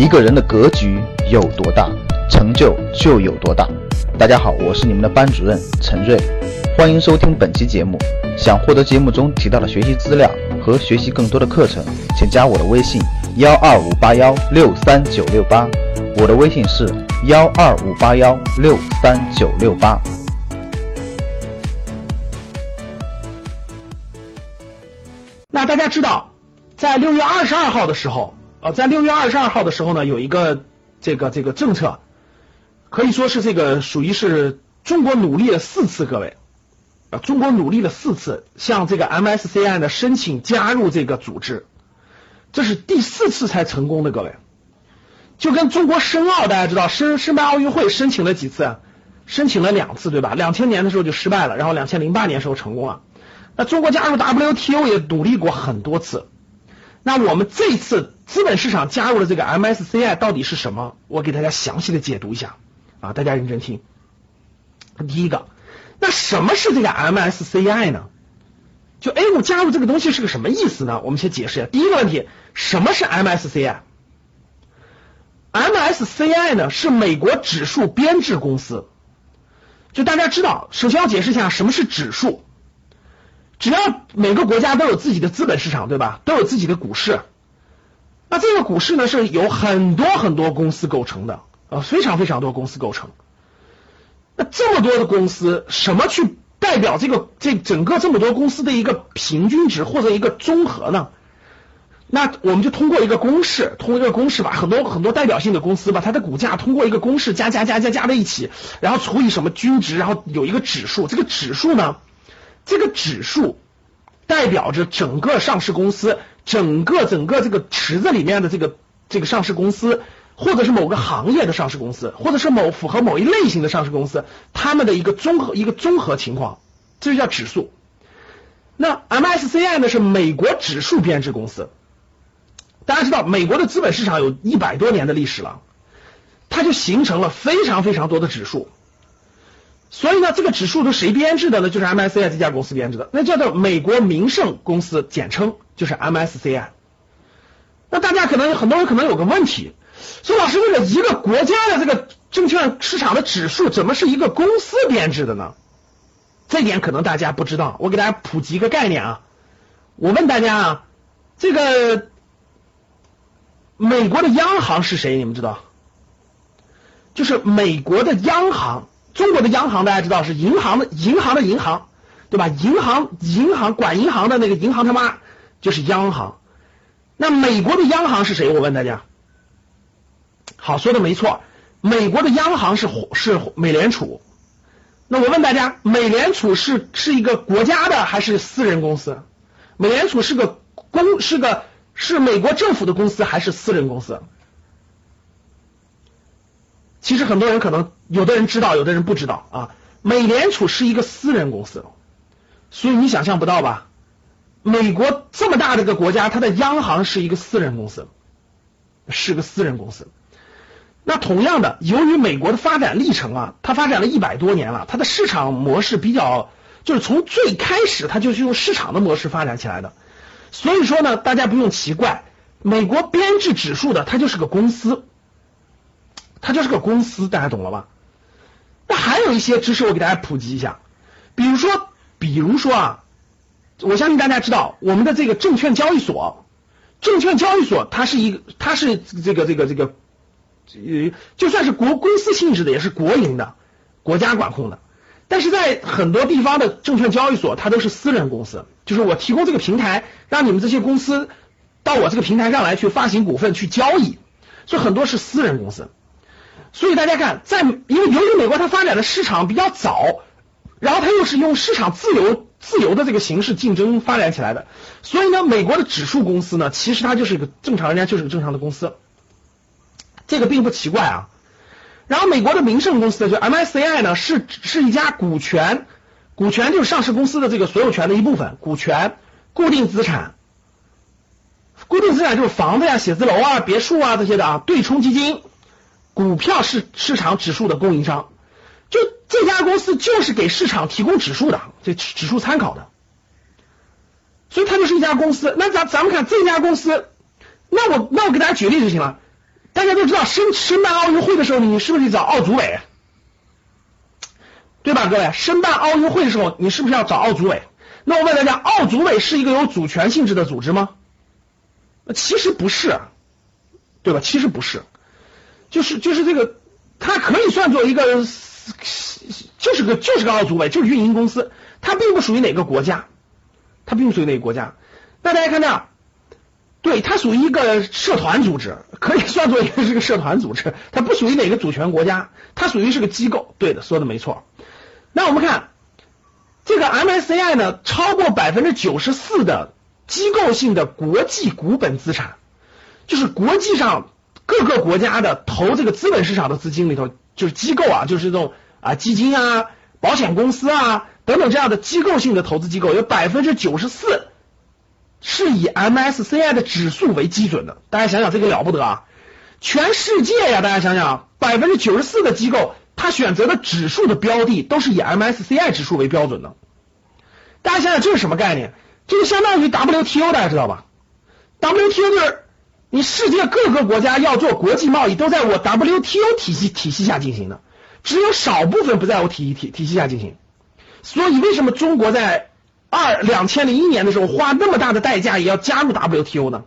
一个人的格局有多大，成就就有多大。大家好，我是你们的班主任陈瑞，欢迎收听本期节目。想获得节目中提到的学习资料和学习更多的课程，请加我的微信幺二五八幺六三九六八。我的微信是幺二五八幺六三九六八。那大家知道，在六月二十二号的时候，哦，在六月二十二号的时候呢，有一个这个这个政策，可以说是这个属于是中国努力了四次，各位，啊，中国努力了四次向这个 MSCI 呢申请加入这个组织，这是第四次才成功的，各位，就跟中国申奥，大家知道申申办奥运会申请了几次？申请了两次，对吧？两千年的时候就失败了，然后两千零八年时候成功了。那中国加入 WTO 也努力过很多次。那我们这次资本市场加入了这个 MSCI 到底是什么？我给大家详细的解读一下啊，大家认真听。第一个，那什么是这个 MSCI 呢？就 A 股加入这个东西是个什么意思呢？我们先解释一下。第一个问题，什么是 MSCI？MSCI 呢是美国指数编制公司。就大家知道，首先要解释一下什么是指数。只要每个国家都有自己的资本市场，对吧？都有自己的股市。那这个股市呢，是由很多很多公司构成的，呃，非常非常多公司构成。那这么多的公司，什么去代表这个这整个这么多公司的一个平均值或者一个综合呢？那我们就通过一个公式，通过一个公式吧很多很多代表性的公司把它的股价通过一个公式加加加加加在一起，然后除以什么均值，然后有一个指数。这个指数呢，这个指数代表着整个上市公司，整个整个这个池子里面的这个这个上市公司，或者是某个行业的上市公司，或者是某符合某一类型的上市公司，他们的一个综合一个综合情况，这就叫指数。那 MSCI 呢是美国指数编制公司。大家知道，美国的资本市场有一百多年的历史了，它就形成了非常非常多的指数。所以呢，这个指数是谁编制的呢？就是 MSCI 这家公司编制的，那叫做美国名胜公司，简称就是 MSCI。那大家可能很多人可能有个问题，说老师，这个一个国家的这个证券市场的指数怎么是一个公司编制的呢？这点可能大家不知道，我给大家普及一个概念啊。我问大家啊，这个。美国的央行是谁？你们知道？就是美国的央行。中国的央行大家知道是银行的银行的银行，对吧？银行银行管银行的那个银行他妈就是央行。那美国的央行是谁？我问大家。好，说的没错，美国的央行是是美联储。那我问大家，美联储是是一个国家的还是私人公司？美联储是个公是个。是美国政府的公司还是私人公司？其实很多人可能有的人知道，有的人不知道啊。美联储是一个私人公司，所以你想象不到吧？美国这么大的一个国家，它的央行是一个私人公司，是个私人公司。那同样的，由于美国的发展历程啊，它发展了一百多年了，它的市场模式比较，就是从最开始它就是用市场的模式发展起来的。所以说呢，大家不用奇怪，美国编制指数的它就是个公司，它就是个公司，大家懂了吧？那还有一些知识我给大家普及一下，比如说，比如说啊，我相信大家知道，我们的这个证券交易所，证券交易所它是一个，它是这个这个这个，呃，就算是国公司性质的，也是国营的，国家管控的。但是在很多地方的证券交易所，它都是私人公司，就是我提供这个平台，让你们这些公司到我这个平台上来去发行股份去交易，所以很多是私人公司。所以大家看，在因为由于美国它发展的市场比较早，然后它又是用市场自由自由的这个形式竞争发展起来的，所以呢，美国的指数公司呢，其实它就是一个正常人家就是个正常的公司，这个并不奇怪啊。然后美国的名胜公司就 MSCI 呢，是是一家股权，股权就是上市公司的这个所有权的一部分，股权固定资产，固定资产就是房子呀、写字楼啊、别墅啊这些的啊，对冲基金，股票市市场指数的供应商，就这家公司就是给市场提供指数的，这指数参考的，所以它就是一家公司。那咱咱们看这家公司，那我那我给大家举例就行了。大家都知道申申办奥运会的时候，你是不是得找奥组委？对吧，各位？申办奥运会的时候，你是不是要找奥组委？那我问大家，奥组委是一个有主权性质的组织吗？其实不是，对吧？其实不是，就是就是这个，它可以算作一个，就是个就是个奥组委，就是运营公司，它并不属于哪个国家，它并不属于哪个国家。那大家看这。对，它属于一个社团组织，可以算作一个是个社团组织，它不属于哪个主权国家，它属于是个机构。对的，说的没错。那我们看这个 MSCI 呢，超过百分之九十四的机构性的国际股本资产，就是国际上各个国家的投这个资本市场的资金里头，就是机构啊，就是这种啊基金啊、保险公司啊等等这样的机构性的投资机构，有百分之九十四。是以 MSCI 的指数为基准的，大家想想这个了不得啊！全世界呀，大家想想，百分之九十四的机构，它选择的指数的标的都是以 MSCI 指数为标准的。大家想想这是什么概念？这就相当于 WTO，大家知道吧？WTO 就是你世界各个国家要做国际贸易，都在我 WTO 体系体系下进行的，只有少部分不在我体系体体系下进行。所以为什么中国在？二两千零一年的时候，花那么大的代价也要加入 WTO 呢，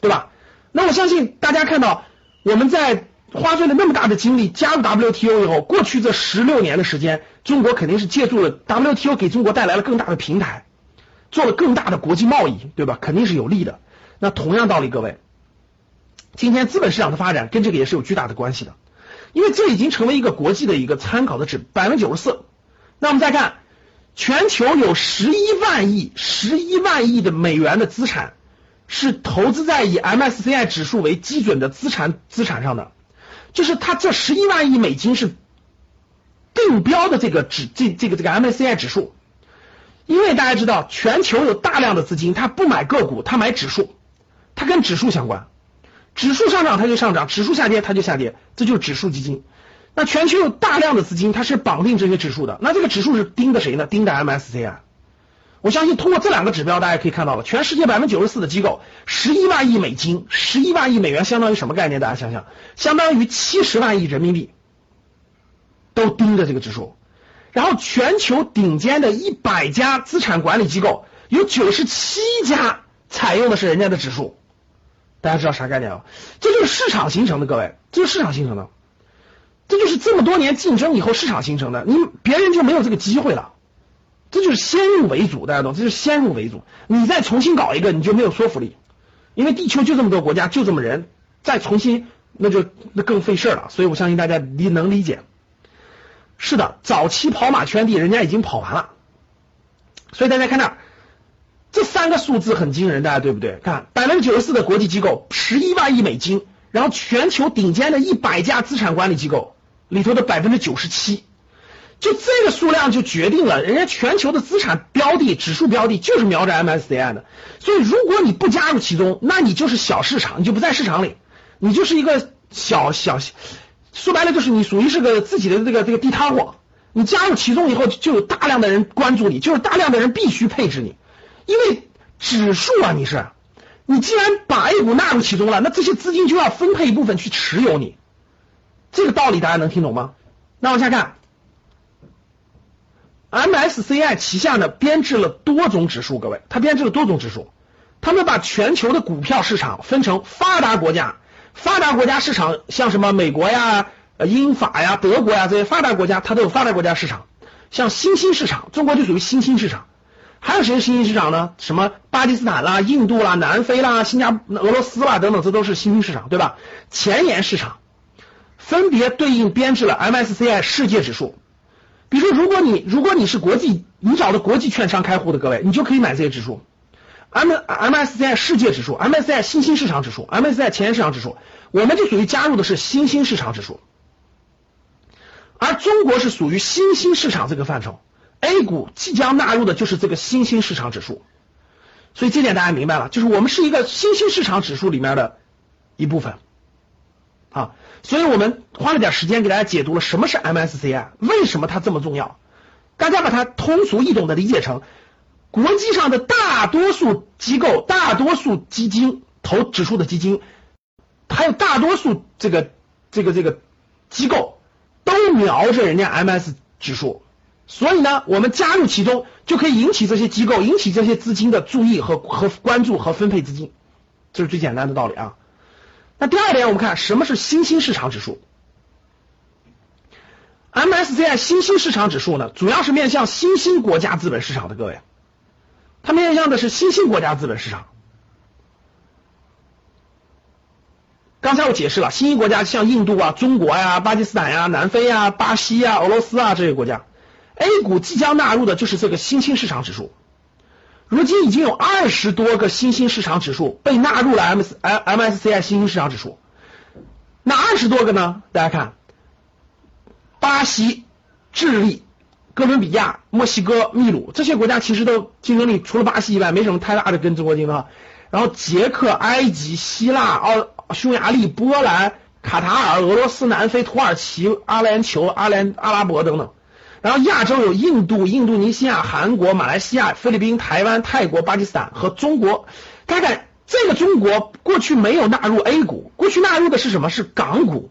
对吧？那我相信大家看到我们在花费了那么大的精力加入 WTO 以后，过去这十六年的时间，中国肯定是借助了 WTO 给中国带来了更大的平台，做了更大的国际贸易，对吧？肯定是有利的。那同样道理，各位，今天资本市场的发展跟这个也是有巨大的关系的，因为这已经成为一个国际的一个参考的指，百分之九十四。那我们再看。全球有十一万亿、十一万亿的美元的资产是投资在以 MSCI 指数为基准的资产资产上的，就是它这十一万亿美金是定标的这个指这这个这个 MSCI 指数，因为大家知道全球有大量的资金，它不买个股，它买指数，它跟指数相关，指数上涨它就上涨，指数下跌它就下跌，这就是指数基金。那全球有大量的资金，它是绑定这些指数的。那这个指数是盯的谁呢？盯的 MSCI。我相信通过这两个指标，大家可以看到了，全世界百分之九十四的机构，十一万亿美金，十一万亿美元相当于什么概念？大家想想，相当于七十万亿人民币都盯着这个指数。然后全球顶尖的一百家资产管理机构，有九十七家采用的是人家的指数。大家知道啥概念啊？这就是市场形成的，各位，这是市场形成的。这就是这么多年竞争以后市场形成的，你别人就没有这个机会了。这就是先入为主，大家懂？这是先入为主，你再重新搞一个，你就没有说服力。因为地球就这么多国家，就这么人，再重新那就那更费事儿了。所以我相信大家理能理解。是的，早期跑马圈地，人家已经跑完了。所以大家看那这三个数字很惊人，大家对不对？看百分之九十四的国际机构，十一万亿美金，然后全球顶尖的一百家资产管理机构。里头的百分之九十七，就这个数量就决定了，人家全球的资产标的、指数标的就是瞄着 MSCI 的。所以如果你不加入其中，那你就是小市场，你就不在市场里，你就是一个小小，说白了就是你属于是个自己的这个这个地摊货。你加入其中以后，就有大量的人关注你，就是大量的人必须配置你，因为指数啊，你是，你既然把 A 股纳入其中了，那这些资金就要分配一部分去持有你。这个道理大家能听懂吗？那往下看，MSCI 旗下呢编制了多种指数，各位，它编制了多种指数，他们把全球的股票市场分成发达国家，发达国家市场像什么美国呀、英法呀、德国呀这些发达国家，它都有发达国家市场，像新兴市场，中国就属于新兴市场，还有谁是新兴市场呢？什么巴基斯坦啦、印度啦、南非啦、新加俄罗斯啦等等，这都是新兴市场，对吧？前沿市场。分别对应编制了 MSCI 世界指数，比如说，如果你如果你是国际，你找的国际券商开户的各位，你就可以买这些指数，M MSCI 世界指数、MSCI 新兴市场指数、MSCI 前沿市场指数，我们就属于加入的是新兴市场指数，而中国是属于新兴市场这个范畴，A 股即将纳入的就是这个新兴市场指数，所以这点大家明白了，就是我们是一个新兴市场指数里面的一部分。啊，所以我们花了点时间给大家解读了什么是 MSCI，为什么它这么重要？大家把它通俗易懂的理解成，国际上的大多数机构、大多数基金投指数的基金，还有大多数这个这个这个机构都瞄着人家 MS 指数，所以呢，我们加入其中就可以引起这些机构、引起这些资金的注意和和关注和分配资金，这是最简单的道理啊。那第二点，我们看什么是新兴市场指数？MSCI 新兴市场指数呢，主要是面向新兴国家资本市场的各位，它面向的是新兴国家资本市场。刚才我解释了，新兴国家像印度啊、中国呀、巴基斯坦呀、南非呀、巴西呀、俄罗斯啊这些国家，A 股即将纳入的就是这个新兴市场指数。如今已经有二十多个新兴市场指数被纳入了 M S M S C I 新兴市场指数。那二十多个呢？大家看，巴西、智利、哥伦比亚、墨西哥、秘鲁这些国家其实都竞争力除了巴西以外没什么太大的跟中国竞争。然后捷克、埃及、希腊、奥。匈牙利、波兰、卡塔尔、俄罗斯、南非、土耳其、阿联酋、阿联阿拉伯等等，然后亚洲有印度、印度尼西亚、韩国、马来西亚、菲律宾、台湾、泰国、巴基斯坦和中国。看看这个中国过去没有纳入 A 股，过去纳入的是什么？是港股，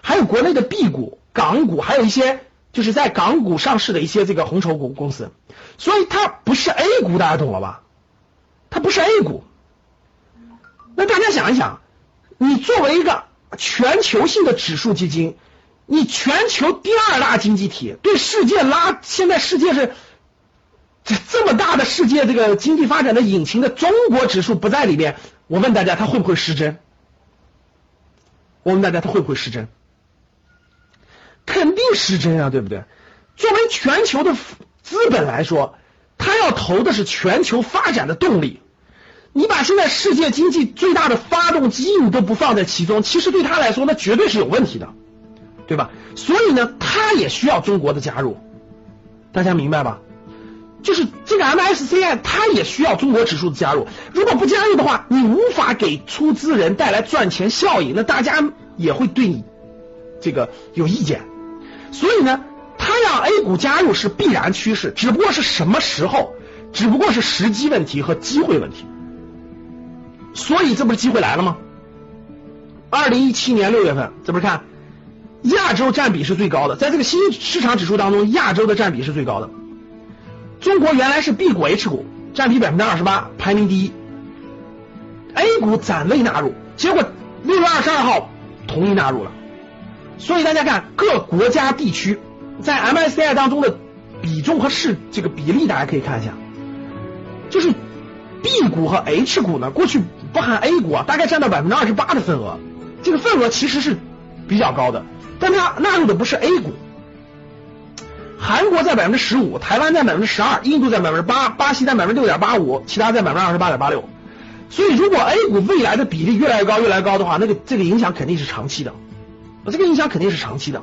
还有国内的 B 股、港股，还有一些就是在港股上市的一些这个红筹股公司，所以它不是 A 股，大家懂了吧？它不是 A 股。那大家想一想。你作为一个全球性的指数基金，你全球第二大经济体，对世界拉，现在世界是这这么大的世界这个经济发展的引擎的中国指数不在里面，我问大家，它会不会失真？我问大家，它会不会失真？肯定失真啊，对不对？作为全球的资本来说，它要投的是全球发展的动力。你把现在世界经济最大的发动机你都不放在其中，其实对他来说那绝对是有问题的，对吧？所以呢，他也需要中国的加入，大家明白吧？就是这个 MSCI，它也需要中国指数的加入。如果不加入的话，你无法给出资人带来赚钱效应，那大家也会对你这个有意见。所以呢，他让 A 股加入是必然趋势，只不过是什么时候，只不过是时机问题和机会问题。所以这不是机会来了吗？二零一七年六月份，这不是看亚洲占比是最高的，在这个新市场指数当中，亚洲的占比是最高的。中国原来是 B 股 H 股，占比百分之二十八，排名第一。A 股暂未纳入，结果六月二十二号同意纳入了。所以大家看各国家地区在 MSCI 当中的比重和市这个比例，大家可以看一下，就是 B 股和 H 股呢，过去。不含 A 股啊，大概占到百分之二十八的份额，这个份额其实是比较高的，但它纳入的不是 A 股。韩国在百分之十五，台湾在百分之十二，印度在百分之八，巴西在百分之六点八五，其他在百分之二十八点八六。所以，如果 A 股未来的比例越来越高，越来越高的话，那个这个影响肯定是长期的，这个影响肯定是长期的，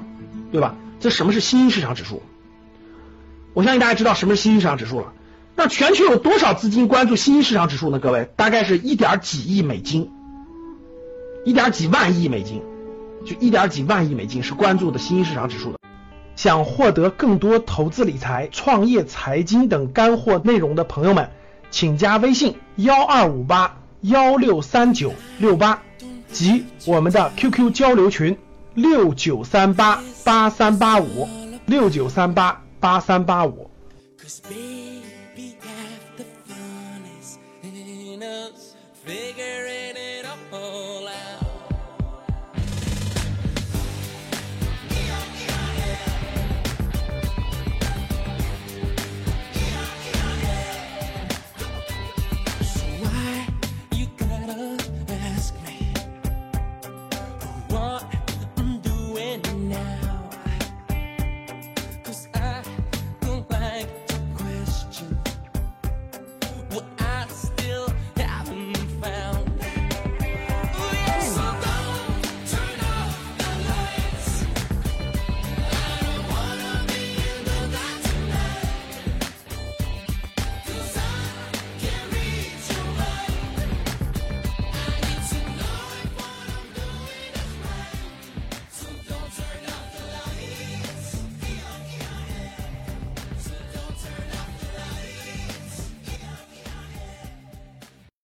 对吧？这什么是新兴市场指数？我相信大家知道什么是新兴市场指数了。那全球有多少资金关注新兴市场指数呢？各位，大概是一点几亿美金，一点几万亿美金，就一点几万亿美金是关注的新兴市场指数的。想获得更多投资理财、创业、财经等干货内容的朋友们，请加微信幺二五八幺六三九六八及我们的 QQ 交流群六九三八八三八五六九三八八三八五。Figure